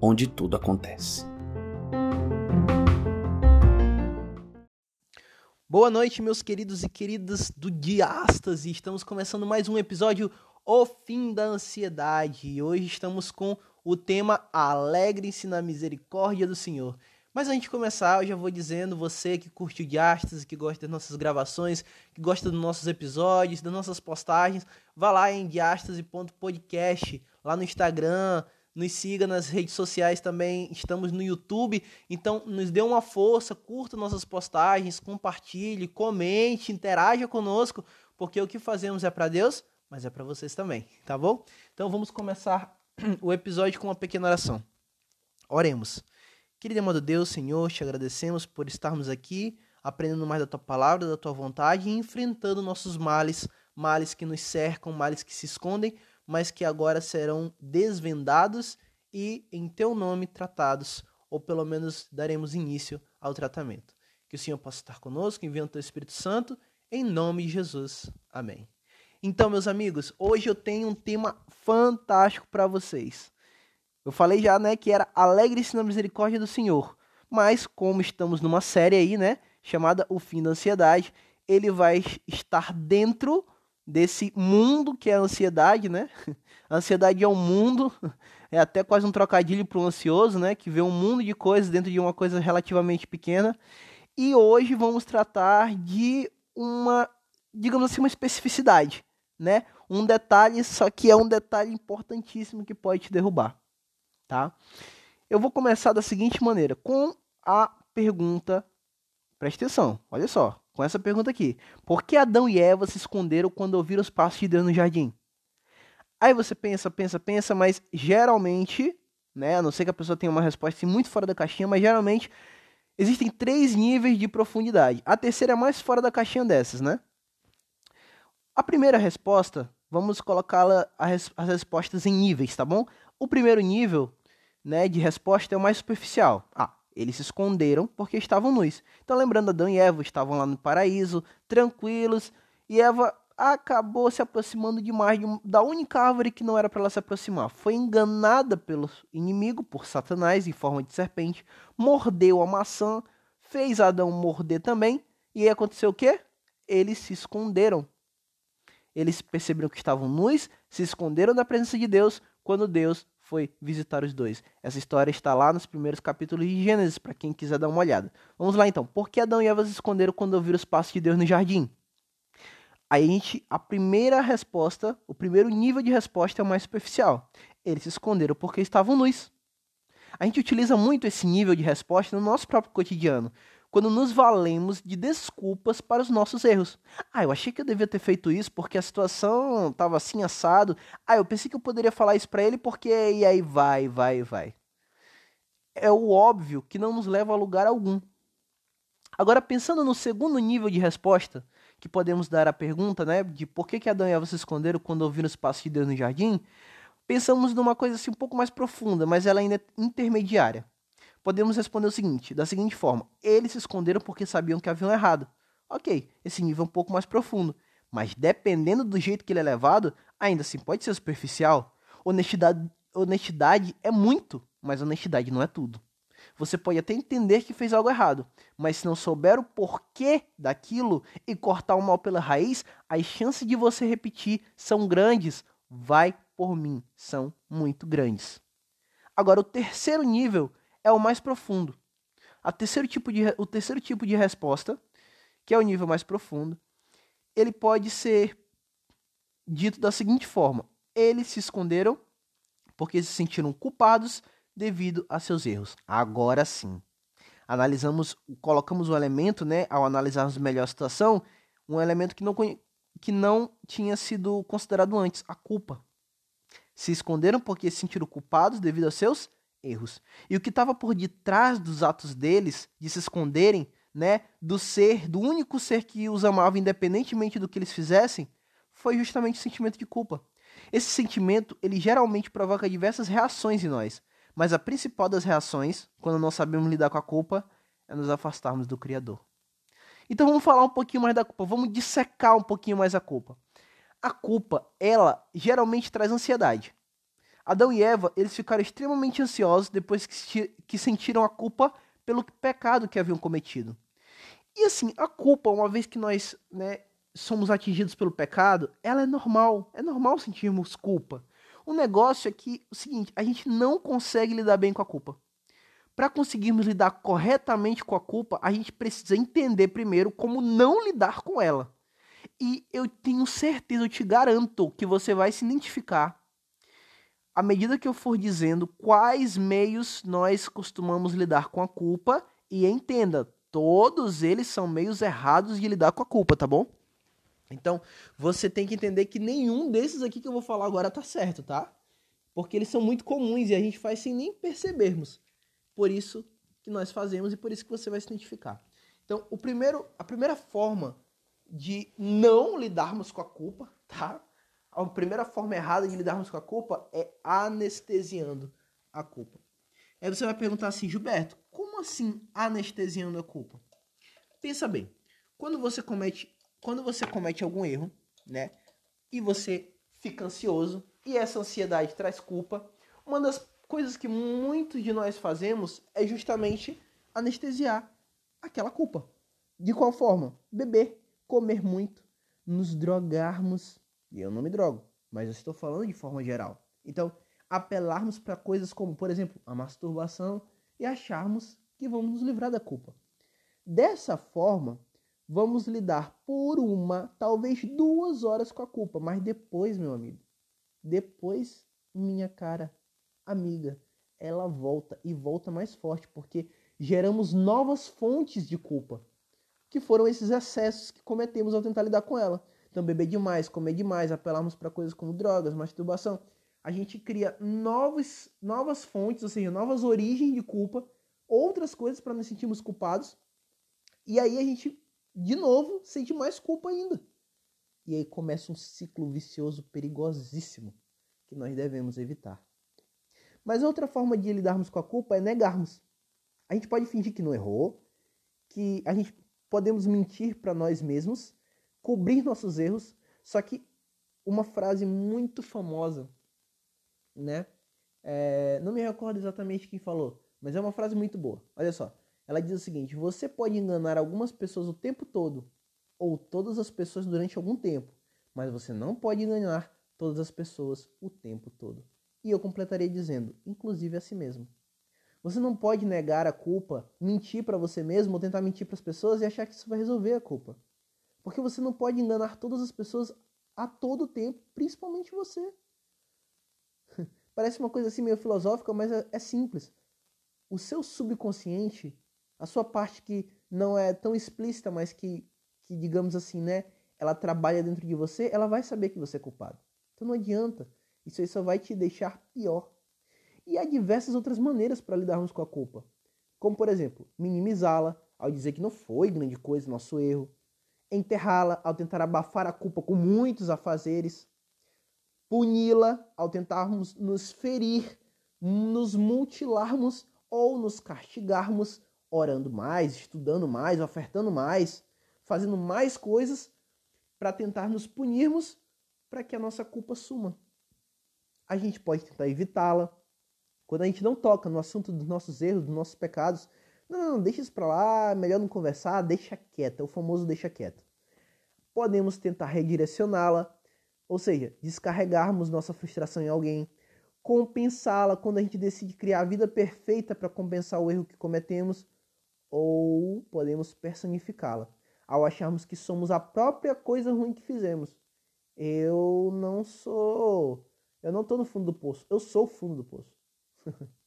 onde tudo acontece. Boa noite, meus queridos e queridas do Diástase. Estamos começando mais um episódio O Fim da Ansiedade. E hoje estamos com o tema Alegre-se na Misericórdia do Senhor. Mas antes de começar, eu já vou dizendo, você que curte o Diástase, que gosta das nossas gravações, que gosta dos nossos episódios, das nossas postagens, vá lá em diástase.podcast, lá no Instagram, nos siga nas redes sociais também, estamos no YouTube, então nos dê uma força, curta nossas postagens, compartilhe, comente, interaja conosco, porque o que fazemos é para Deus, mas é para vocês também, tá bom? Então vamos começar o episódio com uma pequena oração. Oremos. Querido amado Deus, Senhor, te agradecemos por estarmos aqui, aprendendo mais da tua palavra, da tua vontade e enfrentando nossos males, males que nos cercam, males que se escondem, mas que agora serão desvendados e em teu nome tratados, ou pelo menos daremos início ao tratamento. Que o Senhor possa estar conosco, enviando o teu Espírito Santo, em nome de Jesus. Amém. Então, meus amigos, hoje eu tenho um tema fantástico para vocês. Eu falei já, né, que era alegre-se na misericórdia do Senhor. Mas como estamos numa série aí, né, chamada O Fim da Ansiedade, ele vai estar dentro desse mundo que é a ansiedade, né? A ansiedade é um mundo, é até quase um trocadilho para o ansioso, né? Que vê um mundo de coisas dentro de uma coisa relativamente pequena. E hoje vamos tratar de uma, digamos assim, uma especificidade, né? Um detalhe, só que é um detalhe importantíssimo que pode te derrubar, tá? Eu vou começar da seguinte maneira, com a pergunta, preste atenção, olha só com essa pergunta aqui: Por que Adão e Eva se esconderam quando ouviram os passos de Deus no jardim? Aí você pensa, pensa, pensa, mas geralmente, né, a não ser que a pessoa tenha uma resposta assim, muito fora da caixinha, mas geralmente existem três níveis de profundidade. A terceira é mais fora da caixinha dessas, né? A primeira resposta, vamos colocá-la as respostas em níveis, tá bom? O primeiro nível, né, de resposta é o mais superficial. Ah, eles se esconderam porque estavam nus. Então, lembrando, Adão e Eva estavam lá no paraíso, tranquilos, e Eva acabou se aproximando demais de, da única árvore que não era para ela se aproximar. Foi enganada pelo inimigo, por Satanás, em forma de serpente, mordeu a maçã, fez Adão morder também, e aconteceu o quê? Eles se esconderam. Eles perceberam que estavam nus, se esconderam da presença de Deus, quando Deus foi visitar os dois. Essa história está lá nos primeiros capítulos de Gênesis, para quem quiser dar uma olhada. Vamos lá então. Por que Adão e Eva se esconderam quando ouviram os passos de Deus no jardim? Aí a gente, a primeira resposta, o primeiro nível de resposta é o mais superficial. Eles se esconderam porque estavam nus. A gente utiliza muito esse nível de resposta no nosso próprio cotidiano quando nos valemos de desculpas para os nossos erros. Ah, eu achei que eu devia ter feito isso porque a situação estava assim assado. Ah, eu pensei que eu poderia falar isso para ele porque e aí vai, vai, vai. É o óbvio que não nos leva a lugar algum. Agora, pensando no segundo nível de resposta que podemos dar à pergunta, né, de por que, que Adão e Eva se esconderam quando ouviram os passos de Deus no jardim, pensamos numa coisa assim um pouco mais profunda, mas ela ainda é intermediária podemos responder o seguinte, da seguinte forma: eles se esconderam porque sabiam que haviam errado. Ok, esse nível é um pouco mais profundo, mas dependendo do jeito que ele é levado, ainda assim pode ser superficial. Honestidade, honestidade é muito, mas honestidade não é tudo. Você pode até entender que fez algo errado, mas se não souber o porquê daquilo e cortar o mal pela raiz, as chances de você repetir são grandes. Vai por mim, são muito grandes. Agora, o terceiro nível é o mais profundo. A terceiro tipo de, o terceiro tipo de resposta, que é o nível mais profundo, ele pode ser dito da seguinte forma: eles se esconderam porque se sentiram culpados devido a seus erros. Agora sim. Analisamos, colocamos um elemento, né, ao analisarmos melhor a situação, um elemento que não, que não tinha sido considerado antes, a culpa. Se esconderam porque se sentiram culpados devido aos seus erros. E o que estava por detrás dos atos deles, de se esconderem, né, do ser, do único ser que os amava independentemente do que eles fizessem, foi justamente o sentimento de culpa. Esse sentimento, ele geralmente provoca diversas reações em nós, mas a principal das reações, quando não sabemos lidar com a culpa, é nos afastarmos do Criador. Então vamos falar um pouquinho mais da culpa, vamos dissecar um pouquinho mais a culpa. A culpa, ela geralmente traz ansiedade. Adão e Eva, eles ficaram extremamente ansiosos depois que, que sentiram a culpa pelo pecado que haviam cometido. E assim, a culpa, uma vez que nós né, somos atingidos pelo pecado, ela é normal. É normal sentirmos culpa. O negócio é que, o seguinte, a gente não consegue lidar bem com a culpa. Para conseguirmos lidar corretamente com a culpa, a gente precisa entender primeiro como não lidar com ela. E eu tenho certeza, eu te garanto que você vai se identificar à medida que eu for dizendo quais meios nós costumamos lidar com a culpa e entenda, todos eles são meios errados de lidar com a culpa, tá bom? Então, você tem que entender que nenhum desses aqui que eu vou falar agora tá certo, tá? Porque eles são muito comuns e a gente faz sem nem percebermos. Por isso que nós fazemos e por isso que você vai se identificar. Então, o primeiro, a primeira forma de não lidarmos com a culpa, tá? A primeira forma errada de lidarmos com a culpa é anestesiando a culpa. Aí você vai perguntar assim, Gilberto, como assim anestesiando a culpa? Pensa bem, quando você comete quando você comete algum erro, né? E você fica ansioso e essa ansiedade traz culpa, uma das coisas que muitos de nós fazemos é justamente anestesiar aquela culpa. De qual forma? Beber, comer muito, nos drogarmos. E eu não me drogo, mas eu estou falando de forma geral. Então, apelarmos para coisas como, por exemplo, a masturbação e acharmos que vamos nos livrar da culpa. Dessa forma, vamos lidar por uma, talvez duas horas com a culpa, mas depois, meu amigo, depois, minha cara amiga, ela volta e volta mais forte, porque geramos novas fontes de culpa, que foram esses excessos que cometemos ao tentar lidar com ela. Então, beber demais, comer demais, apelarmos para coisas como drogas, masturbação. A gente cria novos, novas fontes, ou seja, novas origens de culpa, outras coisas para nos sentirmos culpados. E aí a gente de novo, sente mais culpa ainda. E aí começa um ciclo vicioso perigosíssimo que nós devemos evitar. Mas outra forma de lidarmos com a culpa é negarmos. A gente pode fingir que não errou, que a gente podemos mentir para nós mesmos, cobrir nossos erros, só que uma frase muito famosa, né? É, não me recordo exatamente quem falou, mas é uma frase muito boa. Olha só. Ela diz o seguinte: você pode enganar algumas pessoas o tempo todo, ou todas as pessoas durante algum tempo, mas você não pode enganar todas as pessoas o tempo todo. E eu completaria dizendo, inclusive a si mesmo. Você não pode negar a culpa, mentir para você mesmo ou tentar mentir para as pessoas e achar que isso vai resolver a culpa. Porque você não pode enganar todas as pessoas a todo tempo, principalmente você. Parece uma coisa assim meio filosófica, mas é, é simples. O seu subconsciente a sua parte que não é tão explícita, mas que, que digamos assim, né, ela trabalha dentro de você, ela vai saber que você é culpado. Então não adianta. Isso aí só vai te deixar pior. E há diversas outras maneiras para lidarmos com a culpa. Como, por exemplo, minimizá-la ao dizer que não foi grande coisa nosso erro, enterrá-la ao tentar abafar a culpa com muitos afazeres, puni-la ao tentarmos nos ferir, nos mutilarmos ou nos castigarmos orando mais, estudando mais, ofertando mais, fazendo mais coisas para tentar nos punirmos para que a nossa culpa suma. A gente pode tentar evitá-la. Quando a gente não toca no assunto dos nossos erros, dos nossos pecados, não, não, não deixa isso para lá, melhor não conversar, deixa quieta, é o famoso deixa quieto. Podemos tentar redirecioná-la, ou seja, descarregarmos nossa frustração em alguém, compensá-la quando a gente decide criar a vida perfeita para compensar o erro que cometemos ou podemos personificá-la ao acharmos que somos a própria coisa ruim que fizemos. Eu não sou. Eu não estou no fundo do poço. Eu sou o fundo do poço.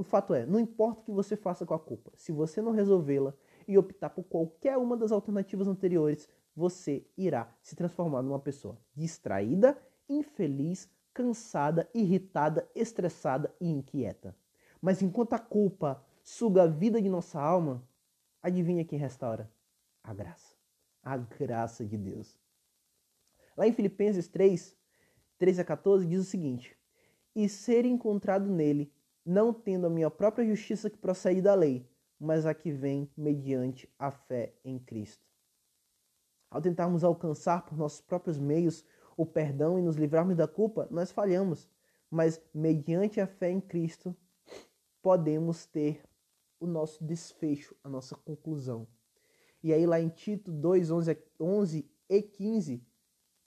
o fato é, não importa o que você faça com a culpa, se você não resolvê-la e optar por qualquer uma das alternativas anteriores, você irá se transformar numa pessoa distraída, infeliz, cansada, irritada, estressada e inquieta. Mas enquanto a culpa suga a vida de nossa alma, adivinha quem restaura? A graça. A graça de Deus. Lá em Filipenses 3, 13 a 14, diz o seguinte: E ser encontrado nele, não tendo a minha própria justiça que procede da lei, mas a que vem mediante a fé em Cristo. Ao tentarmos alcançar por nossos próprios meios o perdão e nos livrarmos da culpa, nós falhamos, mas mediante a fé em Cristo, podemos ter o nosso desfecho, a nossa conclusão. E aí, lá em Tito 2, 11, 11 e 15,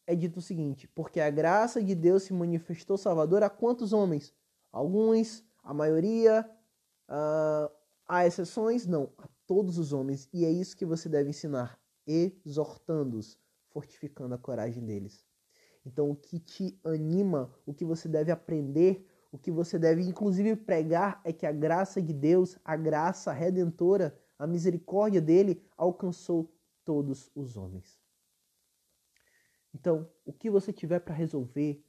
é dito o seguinte: Porque a graça de Deus se manifestou salvadora a quantos homens? Alguns, a maioria, uh, há exceções? Não, a todos os homens. E é isso que você deve ensinar, exortando-os, fortificando a coragem deles. Então, o que te anima, o que você deve aprender, o que você deve inclusive pregar é que a graça de Deus, a graça redentora, a misericórdia dele alcançou todos os homens. Então, o que você tiver para resolver,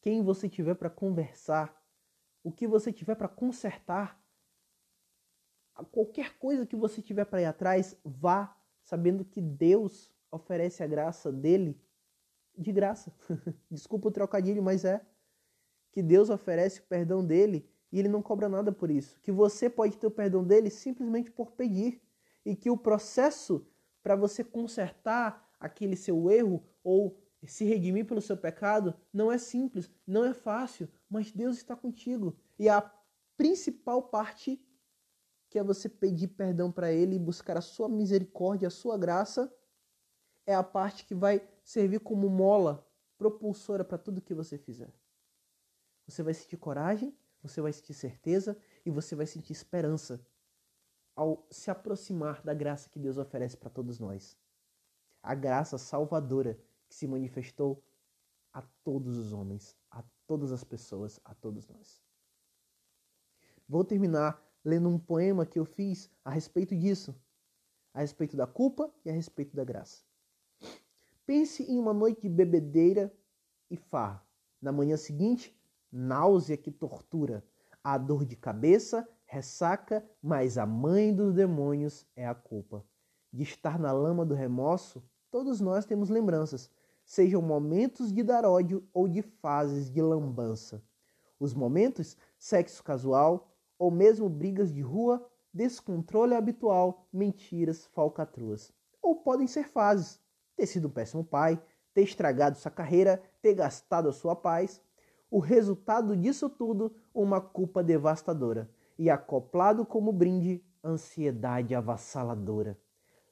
quem você tiver para conversar, o que você tiver para consertar, qualquer coisa que você tiver para ir atrás, vá sabendo que Deus oferece a graça dele de graça. Desculpa o trocadilho, mas é que Deus oferece o perdão dele e ele não cobra nada por isso. Que você pode ter o perdão dele simplesmente por pedir e que o processo para você consertar aquele seu erro ou se redimir pelo seu pecado não é simples, não é fácil, mas Deus está contigo. E a principal parte que é você pedir perdão para ele e buscar a sua misericórdia, a sua graça, é a parte que vai servir como mola propulsora para tudo que você fizer. Você vai sentir coragem, você vai sentir certeza e você vai sentir esperança ao se aproximar da graça que Deus oferece para todos nós. A graça salvadora que se manifestou a todos os homens, a todas as pessoas, a todos nós. Vou terminar lendo um poema que eu fiz a respeito disso, a respeito da culpa e a respeito da graça. Pense em uma noite de bebedeira e farra. Na manhã seguinte, náusea que tortura, a dor de cabeça, ressaca, mas a mãe dos demônios é a culpa. De estar na lama do remorso, todos nós temos lembranças, sejam momentos de dar ódio ou de fases de lambança. Os momentos, sexo casual ou mesmo brigas de rua, descontrole habitual, mentiras, falcatruas. Ou podem ser fases, ter sido um péssimo pai, ter estragado sua carreira, ter gastado a sua paz. O resultado disso tudo, uma culpa devastadora. E acoplado como brinde, ansiedade avassaladora.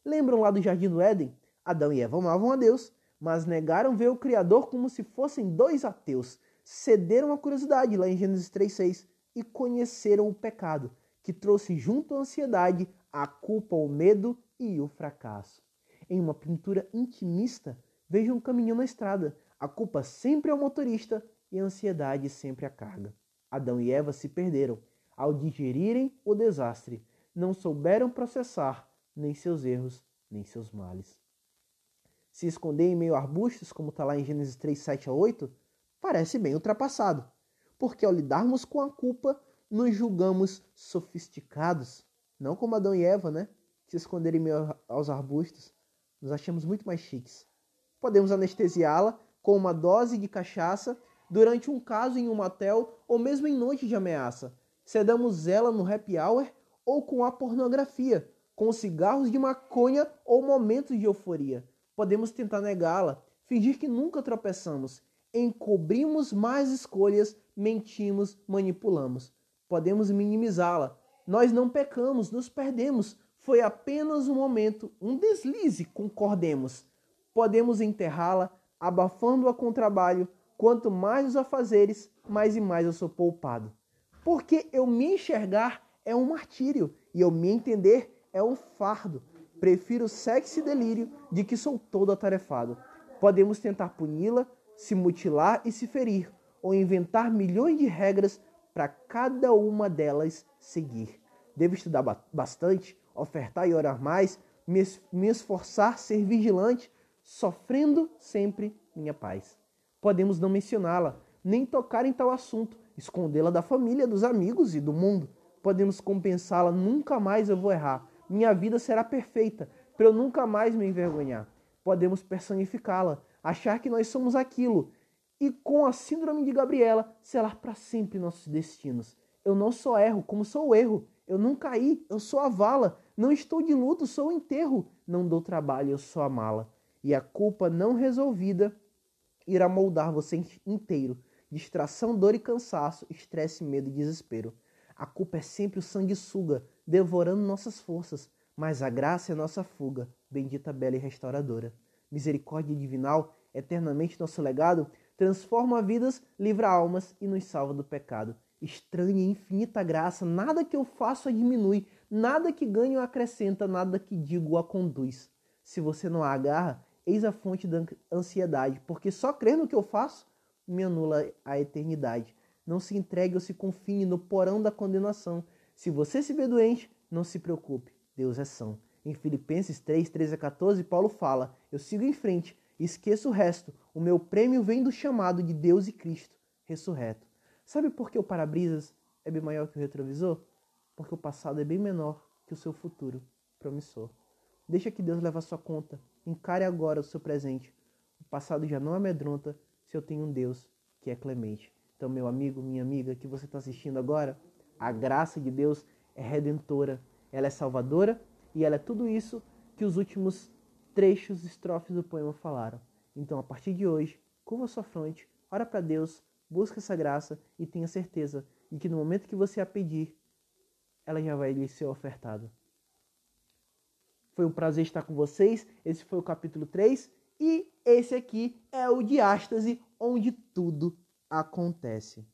Lembram lá do Jardim do Éden? Adão e Eva amavam a Deus, mas negaram ver o Criador como se fossem dois ateus. Cederam à curiosidade, lá em Gênesis 3,6, e conheceram o pecado, que trouxe junto à ansiedade, a culpa, o medo e o fracasso. Em uma pintura intimista, veja um caminhão na estrada. A culpa sempre é o motorista e a ansiedade sempre a carga. Adão e Eva se perderam ao digerirem o desastre. Não souberam processar nem seus erros, nem seus males. Se esconder em meio a arbustos, como está lá em Gênesis 3, 7 a 8, parece bem ultrapassado, porque ao lidarmos com a culpa, nos julgamos sofisticados, não como Adão e Eva, né? Se esconderem em meio aos arbustos nos achamos muito mais chiques. Podemos anestesiá-la com uma dose de cachaça durante um caso em um motel ou mesmo em noite de ameaça. Cedamos ela no happy hour ou com a pornografia, com cigarros de maconha ou momentos de euforia. Podemos tentar negá-la, fingir que nunca tropeçamos, encobrimos mais escolhas, mentimos, manipulamos. Podemos minimizá-la. Nós não pecamos, nos perdemos, foi apenas um momento, um deslize, concordemos. Podemos enterrá-la, abafando-a com trabalho. Quanto mais os afazeres, mais e mais eu sou poupado. Porque eu me enxergar é um martírio e eu me entender é um fardo. Prefiro sexo e delírio de que sou todo atarefado. Podemos tentar puni-la, se mutilar e se ferir, ou inventar milhões de regras para cada uma delas seguir. Devo estudar bastante, ofertar e orar mais, me, esforçar, ser vigilante, sofrendo sempre minha paz. Podemos não mencioná-la, nem tocar em tal assunto, escondê-la da família, dos amigos e do mundo. podemos compensá-la, nunca mais eu vou errar. Minha vida será perfeita, para eu nunca mais me envergonhar. Podemos personificá-la, achar que nós somos aquilo e com a síndrome de Gabriela selar para sempre nossos destinos. Eu não só erro, como sou o erro. Eu não caí, eu sou a vala. Não estou de luto, sou o enterro. Não dou trabalho, eu sou a mala. E a culpa não resolvida irá moldar você inteiro. Distração, dor e cansaço, estresse, medo e desespero. A culpa é sempre o sanguessuga, devorando nossas forças, mas a graça é nossa fuga, bendita, bela e restauradora. Misericórdia divinal, eternamente nosso legado, transforma vidas, livra almas e nos salva do pecado. Estranha e infinita graça, nada que eu faço a diminui, nada que ganho acrescenta, nada que digo a conduz. Se você não a agarra, eis a fonte da ansiedade, porque só crer no que eu faço me anula a eternidade. Não se entregue ou se confine no porão da condenação. Se você se vê doente, não se preocupe, Deus é são. Em Filipenses 3, 13 a 14, Paulo fala: Eu sigo em frente, esqueço o resto, o meu prêmio vem do chamado de Deus e Cristo, ressurreto. Sabe por que o para-brisas é bem maior que o retrovisor? Porque o passado é bem menor que o seu futuro promissor. Deixa que Deus leve a sua conta. Encare agora o seu presente. O passado já não amedronta se eu tenho um Deus que é clemente. Então, meu amigo, minha amiga, que você está assistindo agora, a graça de Deus é redentora, ela é salvadora e ela é tudo isso que os últimos trechos, estrofes do poema falaram. Então, a partir de hoje, curva sua fronte, ora para Deus, busca essa graça e tenha certeza de que no momento que você a pedir, ela já vai lhe ser ofertada. Foi um prazer estar com vocês. Esse foi o capítulo 3 e esse aqui é o diástase onde tudo acontece.